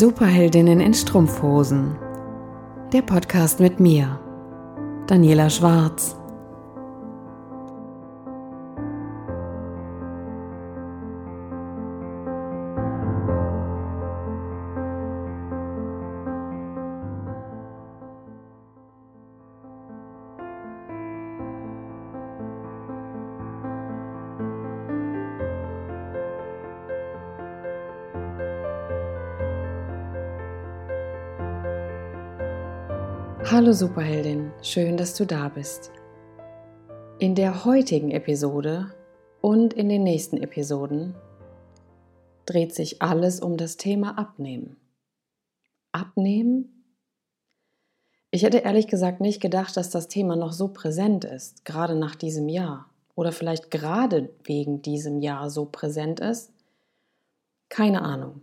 Superheldinnen in Strumpfhosen. Der Podcast mit mir, Daniela Schwarz. Hallo Superheldin, schön, dass du da bist. In der heutigen Episode und in den nächsten Episoden dreht sich alles um das Thema Abnehmen. Abnehmen? Ich hätte ehrlich gesagt nicht gedacht, dass das Thema noch so präsent ist, gerade nach diesem Jahr. Oder vielleicht gerade wegen diesem Jahr so präsent ist. Keine Ahnung.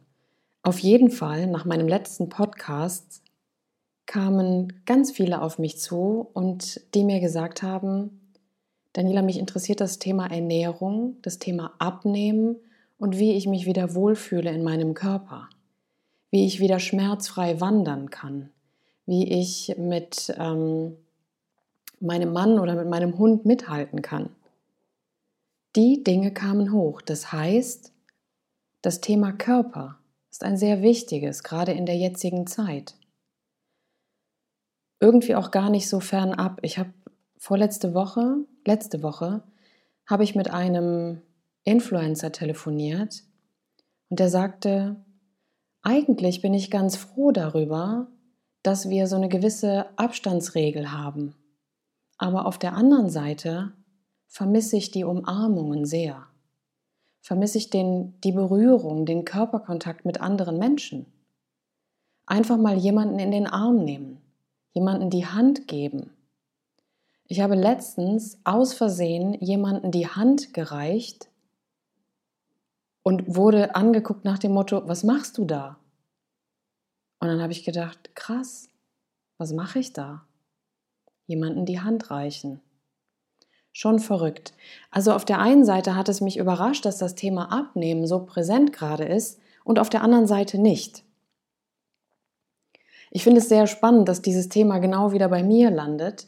Auf jeden Fall, nach meinem letzten Podcast kamen ganz viele auf mich zu und die mir gesagt haben, Daniela, mich interessiert das Thema Ernährung, das Thema Abnehmen und wie ich mich wieder wohlfühle in meinem Körper, wie ich wieder schmerzfrei wandern kann, wie ich mit ähm, meinem Mann oder mit meinem Hund mithalten kann. Die Dinge kamen hoch. Das heißt, das Thema Körper ist ein sehr wichtiges, gerade in der jetzigen Zeit irgendwie auch gar nicht so fernab. Ich habe vorletzte Woche, letzte Woche, habe ich mit einem Influencer telefoniert und der sagte, eigentlich bin ich ganz froh darüber, dass wir so eine gewisse Abstandsregel haben. Aber auf der anderen Seite vermisse ich die Umarmungen sehr. Vermisse ich den, die Berührung, den Körperkontakt mit anderen Menschen. Einfach mal jemanden in den Arm nehmen jemanden die Hand geben. Ich habe letztens aus Versehen jemanden die Hand gereicht und wurde angeguckt nach dem Motto, was machst du da? Und dann habe ich gedacht, krass, was mache ich da? Jemanden die Hand reichen. Schon verrückt. Also auf der einen Seite hat es mich überrascht, dass das Thema Abnehmen so präsent gerade ist und auf der anderen Seite nicht. Ich finde es sehr spannend, dass dieses Thema genau wieder bei mir landet,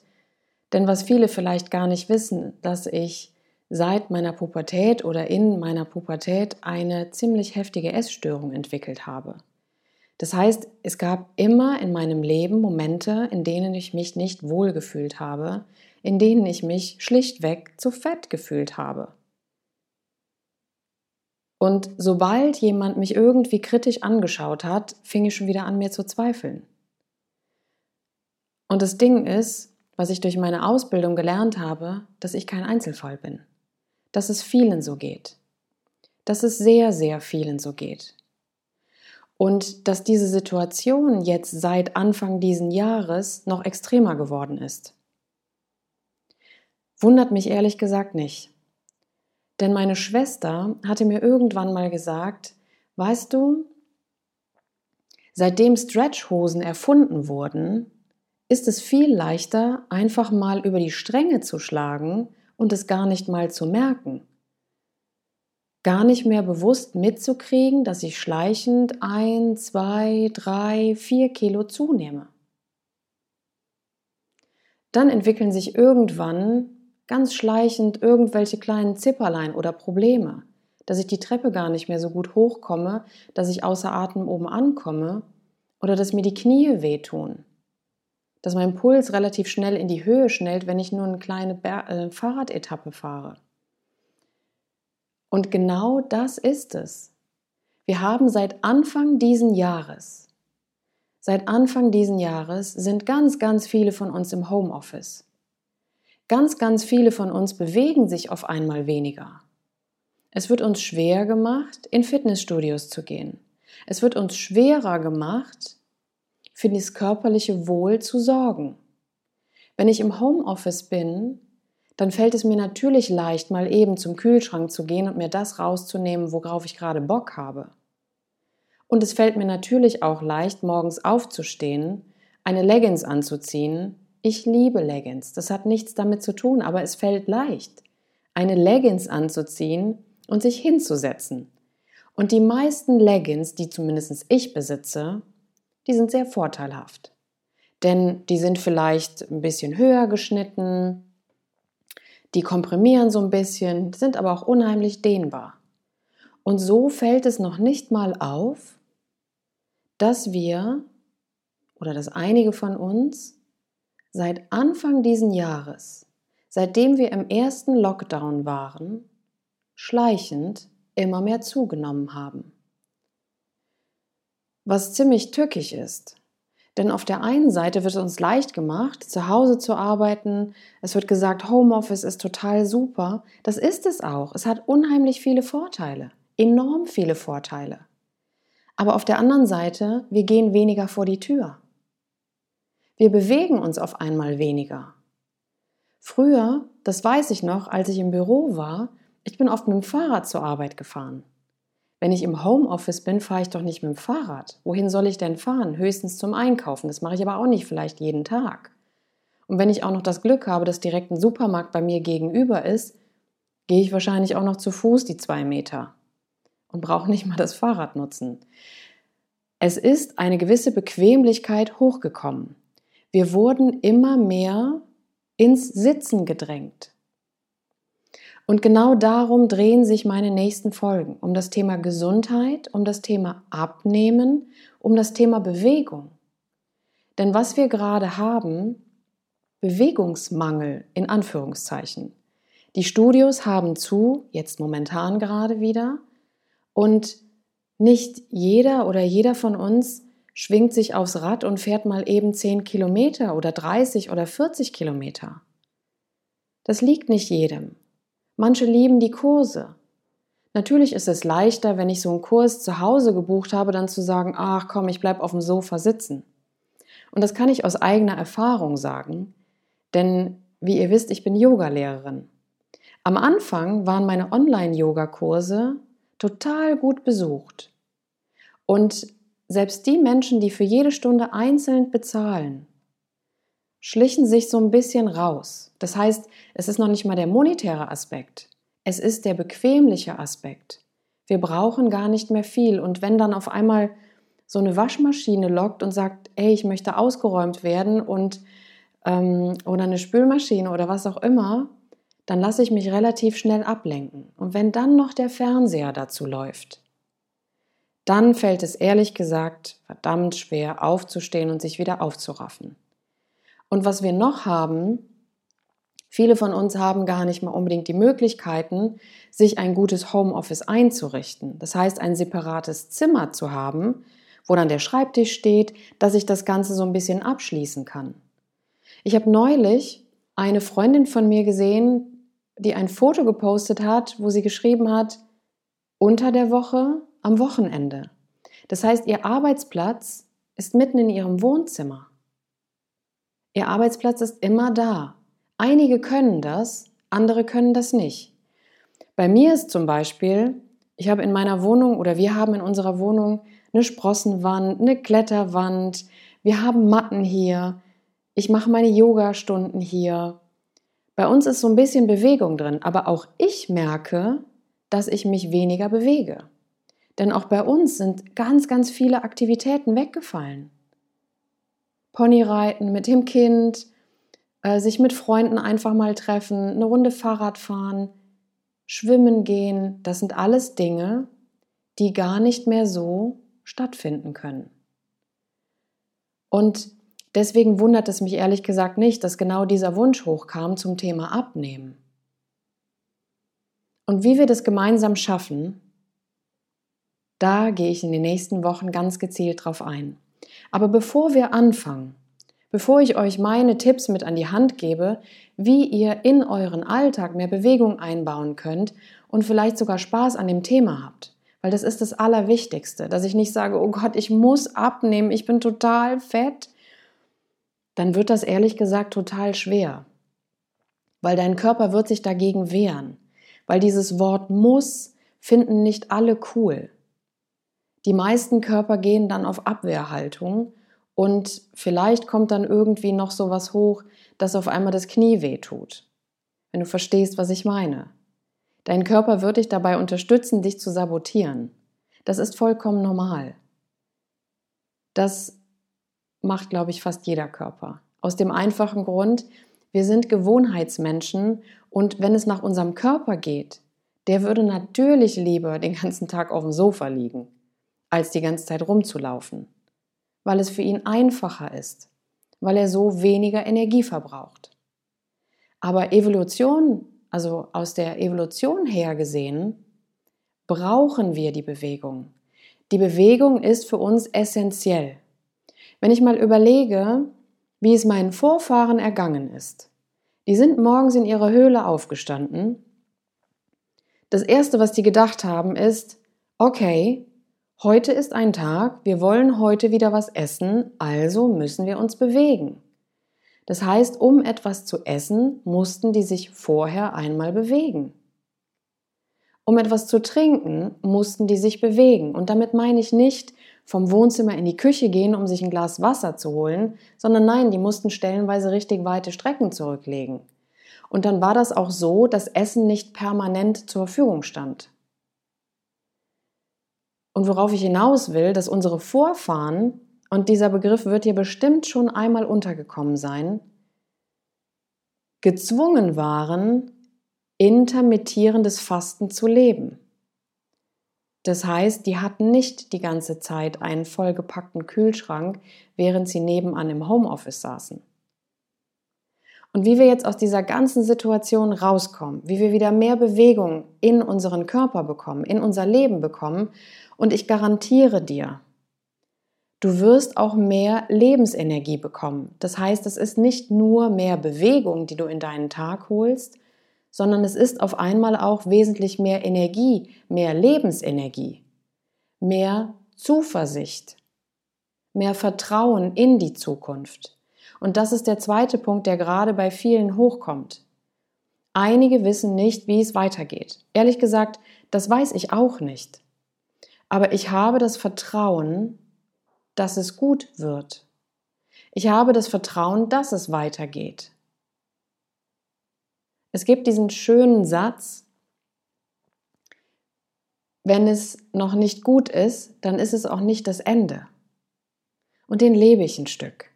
denn was viele vielleicht gar nicht wissen, dass ich seit meiner Pubertät oder in meiner Pubertät eine ziemlich heftige Essstörung entwickelt habe. Das heißt, es gab immer in meinem Leben Momente, in denen ich mich nicht wohlgefühlt habe, in denen ich mich schlichtweg zu fett gefühlt habe. Und sobald jemand mich irgendwie kritisch angeschaut hat, fing ich schon wieder an, mir zu zweifeln. Und das Ding ist, was ich durch meine Ausbildung gelernt habe, dass ich kein Einzelfall bin. Dass es vielen so geht. Dass es sehr, sehr vielen so geht. Und dass diese Situation jetzt seit Anfang diesen Jahres noch extremer geworden ist. Wundert mich ehrlich gesagt nicht. Denn meine Schwester hatte mir irgendwann mal gesagt, weißt du, seitdem Stretchhosen erfunden wurden, ist es viel leichter, einfach mal über die Stränge zu schlagen und es gar nicht mal zu merken. Gar nicht mehr bewusst mitzukriegen, dass ich schleichend ein, zwei, drei, vier Kilo zunehme. Dann entwickeln sich irgendwann ganz schleichend irgendwelche kleinen Zipperlein oder Probleme, dass ich die Treppe gar nicht mehr so gut hochkomme, dass ich außer Atem oben ankomme oder dass mir die Knie wehtun dass mein Puls relativ schnell in die Höhe schnellt, wenn ich nur eine kleine Ber äh, Fahrradetappe fahre. Und genau das ist es. Wir haben seit Anfang diesen Jahres, seit Anfang diesen Jahres sind ganz, ganz viele von uns im Homeoffice. Ganz, ganz viele von uns bewegen sich auf einmal weniger. Es wird uns schwer gemacht, in Fitnessstudios zu gehen. Es wird uns schwerer gemacht, für das körperliche Wohl zu sorgen. Wenn ich im Homeoffice bin, dann fällt es mir natürlich leicht, mal eben zum Kühlschrank zu gehen und mir das rauszunehmen, worauf ich gerade Bock habe. Und es fällt mir natürlich auch leicht, morgens aufzustehen, eine Leggings anzuziehen. Ich liebe Leggings, das hat nichts damit zu tun, aber es fällt leicht, eine Leggings anzuziehen und sich hinzusetzen. Und die meisten Leggings, die zumindest ich besitze, die sind sehr vorteilhaft. Denn die sind vielleicht ein bisschen höher geschnitten, die komprimieren so ein bisschen, sind aber auch unheimlich dehnbar. Und so fällt es noch nicht mal auf, dass wir oder dass einige von uns seit Anfang diesen Jahres, seitdem wir im ersten Lockdown waren, schleichend immer mehr zugenommen haben. Was ziemlich tückisch ist, denn auf der einen Seite wird es uns leicht gemacht, zu Hause zu arbeiten. Es wird gesagt, Homeoffice ist total super. Das ist es auch. Es hat unheimlich viele Vorteile, enorm viele Vorteile. Aber auf der anderen Seite, wir gehen weniger vor die Tür. Wir bewegen uns auf einmal weniger. Früher, das weiß ich noch, als ich im Büro war, ich bin oft mit dem Fahrrad zur Arbeit gefahren. Wenn ich im Homeoffice bin, fahre ich doch nicht mit dem Fahrrad. Wohin soll ich denn fahren? Höchstens zum Einkaufen. Das mache ich aber auch nicht vielleicht jeden Tag. Und wenn ich auch noch das Glück habe, dass direkt ein Supermarkt bei mir gegenüber ist, gehe ich wahrscheinlich auch noch zu Fuß die zwei Meter und brauche nicht mal das Fahrrad nutzen. Es ist eine gewisse Bequemlichkeit hochgekommen. Wir wurden immer mehr ins Sitzen gedrängt. Und genau darum drehen sich meine nächsten Folgen. Um das Thema Gesundheit, um das Thema Abnehmen, um das Thema Bewegung. Denn was wir gerade haben, Bewegungsmangel in Anführungszeichen. Die Studios haben zu, jetzt momentan gerade wieder, und nicht jeder oder jeder von uns schwingt sich aufs Rad und fährt mal eben 10 Kilometer oder 30 oder 40 Kilometer. Das liegt nicht jedem. Manche lieben die Kurse. Natürlich ist es leichter, wenn ich so einen Kurs zu Hause gebucht habe, dann zu sagen, ach komm, ich bleib auf dem Sofa sitzen. Und das kann ich aus eigener Erfahrung sagen, denn wie ihr wisst, ich bin Yogalehrerin. Am Anfang waren meine Online-Yoga-Kurse total gut besucht. Und selbst die Menschen, die für jede Stunde einzeln bezahlen, schlichen sich so ein bisschen raus. Das heißt, es ist noch nicht mal der monetäre Aspekt. Es ist der bequemliche Aspekt. Wir brauchen gar nicht mehr viel. Und wenn dann auf einmal so eine Waschmaschine lockt und sagt, ey, ich möchte ausgeräumt werden und ähm, oder eine Spülmaschine oder was auch immer, dann lasse ich mich relativ schnell ablenken. Und wenn dann noch der Fernseher dazu läuft, dann fällt es ehrlich gesagt verdammt schwer aufzustehen und sich wieder aufzuraffen. Und was wir noch haben, viele von uns haben gar nicht mal unbedingt die Möglichkeiten, sich ein gutes Homeoffice einzurichten. Das heißt, ein separates Zimmer zu haben, wo dann der Schreibtisch steht, dass ich das Ganze so ein bisschen abschließen kann. Ich habe neulich eine Freundin von mir gesehen, die ein Foto gepostet hat, wo sie geschrieben hat, unter der Woche am Wochenende. Das heißt, ihr Arbeitsplatz ist mitten in ihrem Wohnzimmer. Ihr Arbeitsplatz ist immer da. Einige können das, andere können das nicht. Bei mir ist zum Beispiel, ich habe in meiner Wohnung oder wir haben in unserer Wohnung eine Sprossenwand, eine Kletterwand, wir haben Matten hier, ich mache meine Yoga-Stunden hier. Bei uns ist so ein bisschen Bewegung drin, aber auch ich merke, dass ich mich weniger bewege. Denn auch bei uns sind ganz, ganz viele Aktivitäten weggefallen. Ponyreiten mit dem Kind, äh, sich mit Freunden einfach mal treffen, eine Runde Fahrrad fahren, schwimmen gehen, das sind alles Dinge, die gar nicht mehr so stattfinden können. Und deswegen wundert es mich ehrlich gesagt nicht, dass genau dieser Wunsch hochkam zum Thema Abnehmen. Und wie wir das gemeinsam schaffen, da gehe ich in den nächsten Wochen ganz gezielt drauf ein. Aber bevor wir anfangen, bevor ich euch meine Tipps mit an die Hand gebe, wie ihr in euren Alltag mehr Bewegung einbauen könnt und vielleicht sogar Spaß an dem Thema habt, weil das ist das Allerwichtigste, dass ich nicht sage, oh Gott, ich muss abnehmen, ich bin total fett, dann wird das ehrlich gesagt total schwer, weil dein Körper wird sich dagegen wehren, weil dieses Wort muss finden nicht alle cool. Die meisten Körper gehen dann auf Abwehrhaltung und vielleicht kommt dann irgendwie noch so was hoch, dass auf einmal das Knie weh tut. Wenn du verstehst, was ich meine. Dein Körper wird dich dabei unterstützen, dich zu sabotieren. Das ist vollkommen normal. Das macht, glaube ich, fast jeder Körper. Aus dem einfachen Grund, wir sind Gewohnheitsmenschen und wenn es nach unserem Körper geht, der würde natürlich lieber den ganzen Tag auf dem Sofa liegen, als die ganze Zeit rumzulaufen, weil es für ihn einfacher ist, weil er so weniger Energie verbraucht. Aber Evolution, also aus der Evolution her gesehen, brauchen wir die Bewegung. Die Bewegung ist für uns essentiell. Wenn ich mal überlege, wie es meinen Vorfahren ergangen ist. Die sind morgens in ihrer Höhle aufgestanden. Das Erste, was die gedacht haben, ist, okay, heute ist ein Tag, wir wollen heute wieder was essen, also müssen wir uns bewegen. Das heißt, um etwas zu essen, mussten die sich vorher einmal bewegen. Um etwas zu trinken, mussten die sich bewegen. Und damit meine ich nicht vom Wohnzimmer in die Küche gehen, um sich ein Glas Wasser zu holen, sondern nein, die mussten stellenweise richtig weite Strecken zurücklegen. Und dann war das auch so, dass Essen nicht permanent zur Verfügung stand. Und worauf ich hinaus will, dass unsere Vorfahren und dieser Begriff wird dir bestimmt schon einmal untergekommen sein, gezwungen waren, intermittierendes Fasten zu leben. Das heißt, die hatten nicht die ganze Zeit einen vollgepackten Kühlschrank, während sie nebenan im Homeoffice saßen. Und wie wir jetzt aus dieser ganzen Situation rauskommen, wie wir wieder mehr Bewegung in unseren Körper bekommen, in unser Leben bekommen, und ich garantiere dir, Du wirst auch mehr Lebensenergie bekommen. Das heißt, es ist nicht nur mehr Bewegung, die du in deinen Tag holst, sondern es ist auf einmal auch wesentlich mehr Energie, mehr Lebensenergie, mehr Zuversicht, mehr Vertrauen in die Zukunft. Und das ist der zweite Punkt, der gerade bei vielen hochkommt. Einige wissen nicht, wie es weitergeht. Ehrlich gesagt, das weiß ich auch nicht. Aber ich habe das Vertrauen, dass es gut wird. Ich habe das Vertrauen, dass es weitergeht. Es gibt diesen schönen Satz, wenn es noch nicht gut ist, dann ist es auch nicht das Ende. Und den lebe ich ein Stück.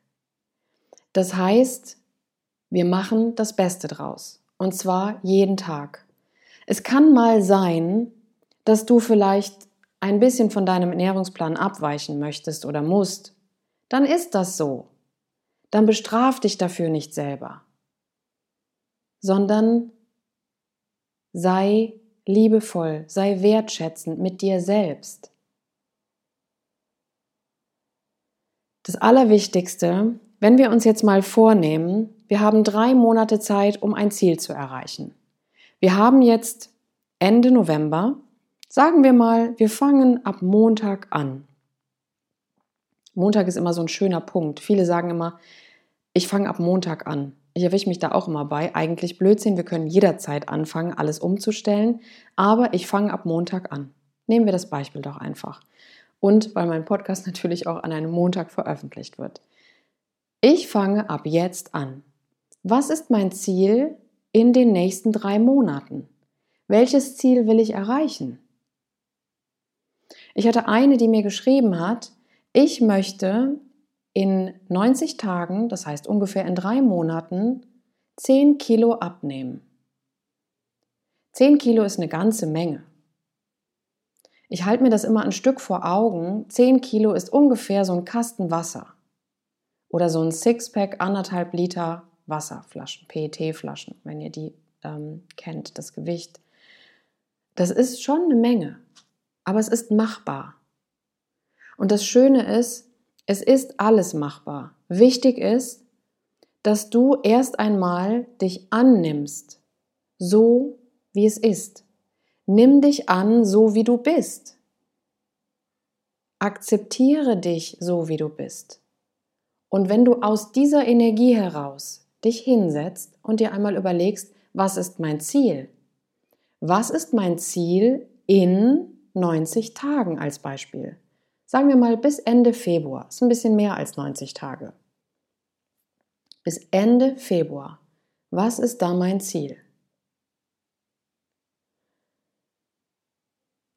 Das heißt, wir machen das Beste draus. Und zwar jeden Tag. Es kann mal sein, dass du vielleicht ein bisschen von deinem Ernährungsplan abweichen möchtest oder musst, dann ist das so. Dann bestraf dich dafür nicht selber, sondern sei liebevoll, sei wertschätzend mit dir selbst. Das Allerwichtigste, wenn wir uns jetzt mal vornehmen, wir haben drei Monate Zeit, um ein Ziel zu erreichen. Wir haben jetzt Ende November Sagen wir mal, wir fangen ab Montag an. Montag ist immer so ein schöner Punkt. Viele sagen immer, ich fange ab Montag an. Ich erwische mich da auch immer bei. Eigentlich Blödsinn, wir können jederzeit anfangen, alles umzustellen, aber ich fange ab Montag an. Nehmen wir das Beispiel doch einfach. Und weil mein Podcast natürlich auch an einem Montag veröffentlicht wird. Ich fange ab jetzt an. Was ist mein Ziel in den nächsten drei Monaten? Welches Ziel will ich erreichen? Ich hatte eine, die mir geschrieben hat, ich möchte in 90 Tagen, das heißt ungefähr in drei Monaten, 10 Kilo abnehmen. 10 Kilo ist eine ganze Menge. Ich halte mir das immer ein Stück vor Augen. 10 Kilo ist ungefähr so ein Kasten Wasser. Oder so ein Sixpack, anderthalb Liter Wasserflaschen, PET-Flaschen, wenn ihr die ähm, kennt, das Gewicht. Das ist schon eine Menge aber es ist machbar. Und das Schöne ist, es ist alles machbar. Wichtig ist, dass du erst einmal dich annimmst, so wie es ist. Nimm dich an, so wie du bist. Akzeptiere dich, so wie du bist. Und wenn du aus dieser Energie heraus dich hinsetzt und dir einmal überlegst, was ist mein Ziel? Was ist mein Ziel in 90 Tagen als Beispiel. Sagen wir mal bis Ende Februar, ist ein bisschen mehr als 90 Tage. Bis Ende Februar. Was ist da mein Ziel?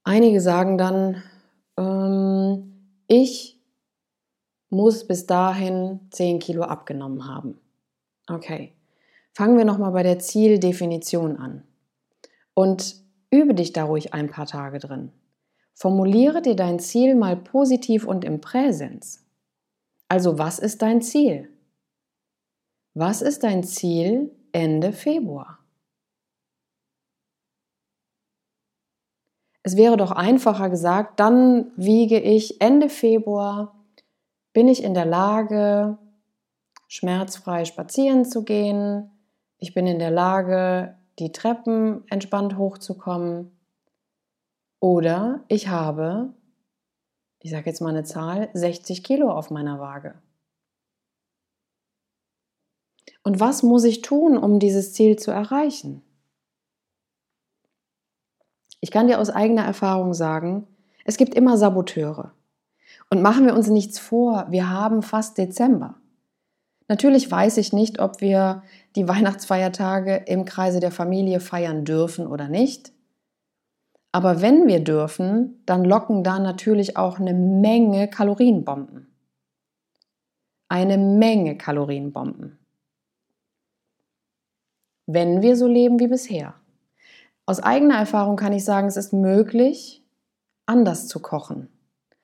Einige sagen dann, ich muss bis dahin 10 Kilo abgenommen haben. Okay, fangen wir nochmal bei der Zieldefinition an. Und übe dich da ruhig ein paar Tage drin. Formuliere dir dein Ziel mal positiv und im Präsens. Also was ist dein Ziel? Was ist dein Ziel Ende Februar? Es wäre doch einfacher gesagt, dann wiege ich Ende Februar, bin ich in der Lage, schmerzfrei spazieren zu gehen, ich bin in der Lage, die Treppen entspannt hochzukommen. Oder ich habe, ich sage jetzt mal eine Zahl, 60 Kilo auf meiner Waage. Und was muss ich tun, um dieses Ziel zu erreichen? Ich kann dir aus eigener Erfahrung sagen, es gibt immer Saboteure. Und machen wir uns nichts vor, wir haben fast Dezember. Natürlich weiß ich nicht, ob wir die Weihnachtsfeiertage im Kreise der Familie feiern dürfen oder nicht. Aber wenn wir dürfen, dann locken da natürlich auch eine Menge Kalorienbomben. Eine Menge Kalorienbomben. Wenn wir so leben wie bisher. Aus eigener Erfahrung kann ich sagen, es ist möglich, anders zu kochen,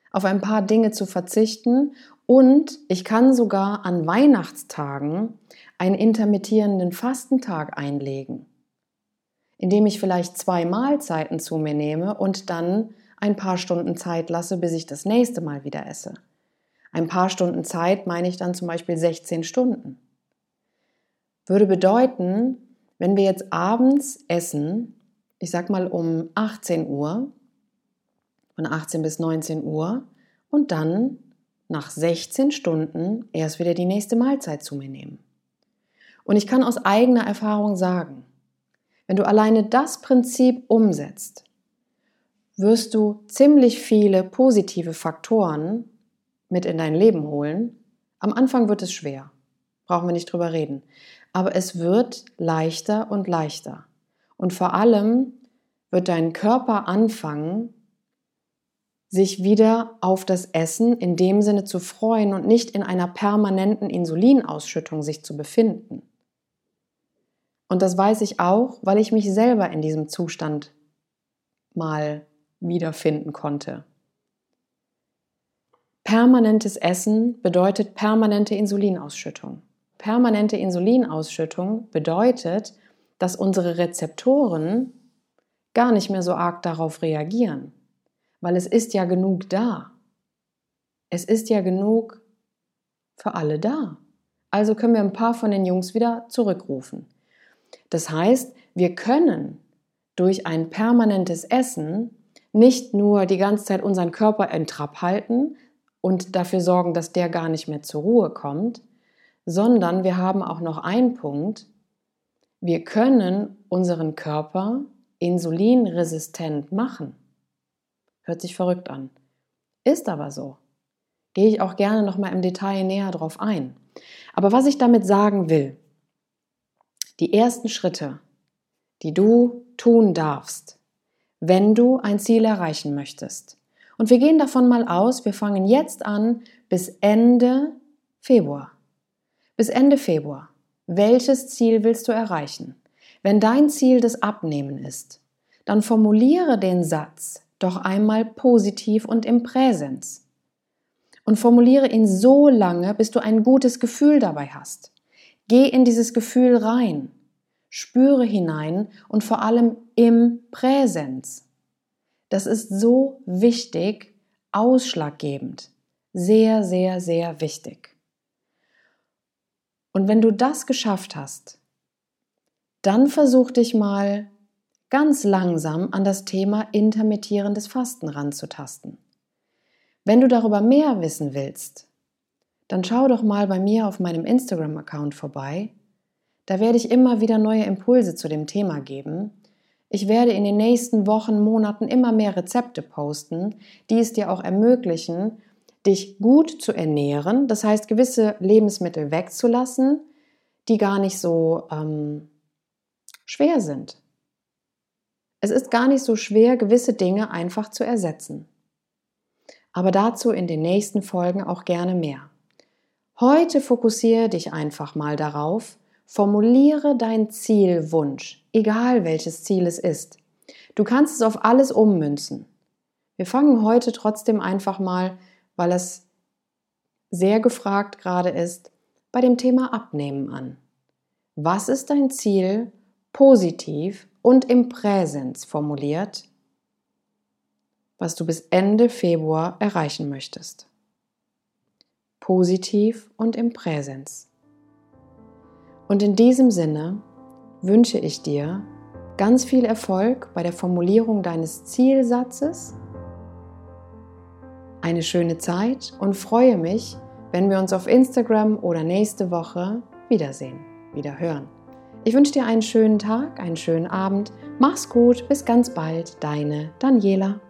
auf ein paar Dinge zu verzichten und ich kann sogar an Weihnachtstagen einen intermittierenden Fastentag einlegen, indem ich vielleicht zwei Mahlzeiten zu mir nehme und dann ein paar Stunden Zeit lasse, bis ich das nächste Mal wieder esse. Ein paar Stunden Zeit meine ich dann zum Beispiel 16 Stunden. Würde bedeuten, wenn wir jetzt abends essen, ich sag mal um 18 Uhr, von 18 bis 19 Uhr und dann nach 16 Stunden erst wieder die nächste Mahlzeit zu mir nehmen. Und ich kann aus eigener Erfahrung sagen, wenn du alleine das Prinzip umsetzt, wirst du ziemlich viele positive Faktoren mit in dein Leben holen. Am Anfang wird es schwer, brauchen wir nicht drüber reden, aber es wird leichter und leichter. Und vor allem wird dein Körper anfangen, sich wieder auf das Essen in dem Sinne zu freuen und nicht in einer permanenten Insulinausschüttung sich zu befinden. Und das weiß ich auch, weil ich mich selber in diesem Zustand mal wiederfinden konnte. Permanentes Essen bedeutet permanente Insulinausschüttung. Permanente Insulinausschüttung bedeutet, dass unsere Rezeptoren gar nicht mehr so arg darauf reagieren weil es ist ja genug da. Es ist ja genug für alle da. Also können wir ein paar von den Jungs wieder zurückrufen. Das heißt, wir können durch ein permanentes Essen nicht nur die ganze Zeit unseren Körper in Trab halten und dafür sorgen, dass der gar nicht mehr zur Ruhe kommt, sondern wir haben auch noch einen Punkt, wir können unseren Körper insulinresistent machen. Hört sich verrückt an. Ist aber so. Gehe ich auch gerne nochmal im Detail näher drauf ein. Aber was ich damit sagen will, die ersten Schritte, die du tun darfst, wenn du ein Ziel erreichen möchtest. Und wir gehen davon mal aus, wir fangen jetzt an bis Ende Februar. Bis Ende Februar. Welches Ziel willst du erreichen? Wenn dein Ziel das Abnehmen ist, dann formuliere den Satz, doch einmal positiv und im Präsens. Und formuliere ihn so lange, bis du ein gutes Gefühl dabei hast. Geh in dieses Gefühl rein, spüre hinein und vor allem im Präsens. Das ist so wichtig, ausschlaggebend, sehr, sehr, sehr wichtig. Und wenn du das geschafft hast, dann versuch dich mal ganz langsam an das Thema intermittierendes Fasten ranzutasten. Wenn du darüber mehr wissen willst, dann schau doch mal bei mir auf meinem Instagram-Account vorbei. Da werde ich immer wieder neue Impulse zu dem Thema geben. Ich werde in den nächsten Wochen, Monaten immer mehr Rezepte posten, die es dir auch ermöglichen, dich gut zu ernähren, das heißt gewisse Lebensmittel wegzulassen, die gar nicht so ähm, schwer sind. Es ist gar nicht so schwer, gewisse Dinge einfach zu ersetzen. aber dazu in den nächsten Folgen auch gerne mehr. Heute fokussiere dich einfach mal darauf, formuliere dein Zielwunsch, egal welches Ziel es ist. Du kannst es auf alles ummünzen. Wir fangen heute trotzdem einfach mal, weil es sehr gefragt gerade ist, bei dem Thema Abnehmen an. Was ist dein Ziel positiv und im Präsens formuliert, was du bis Ende Februar erreichen möchtest? Positiv und im Präsens. Und in diesem Sinne wünsche ich dir ganz viel Erfolg bei der Formulierung deines Zielsatzes, eine schöne Zeit und freue mich, wenn wir uns auf Instagram oder nächste Woche wiedersehen, wieder hören. Ich wünsche dir einen schönen Tag, einen schönen Abend. Mach's gut, bis ganz bald, deine Daniela.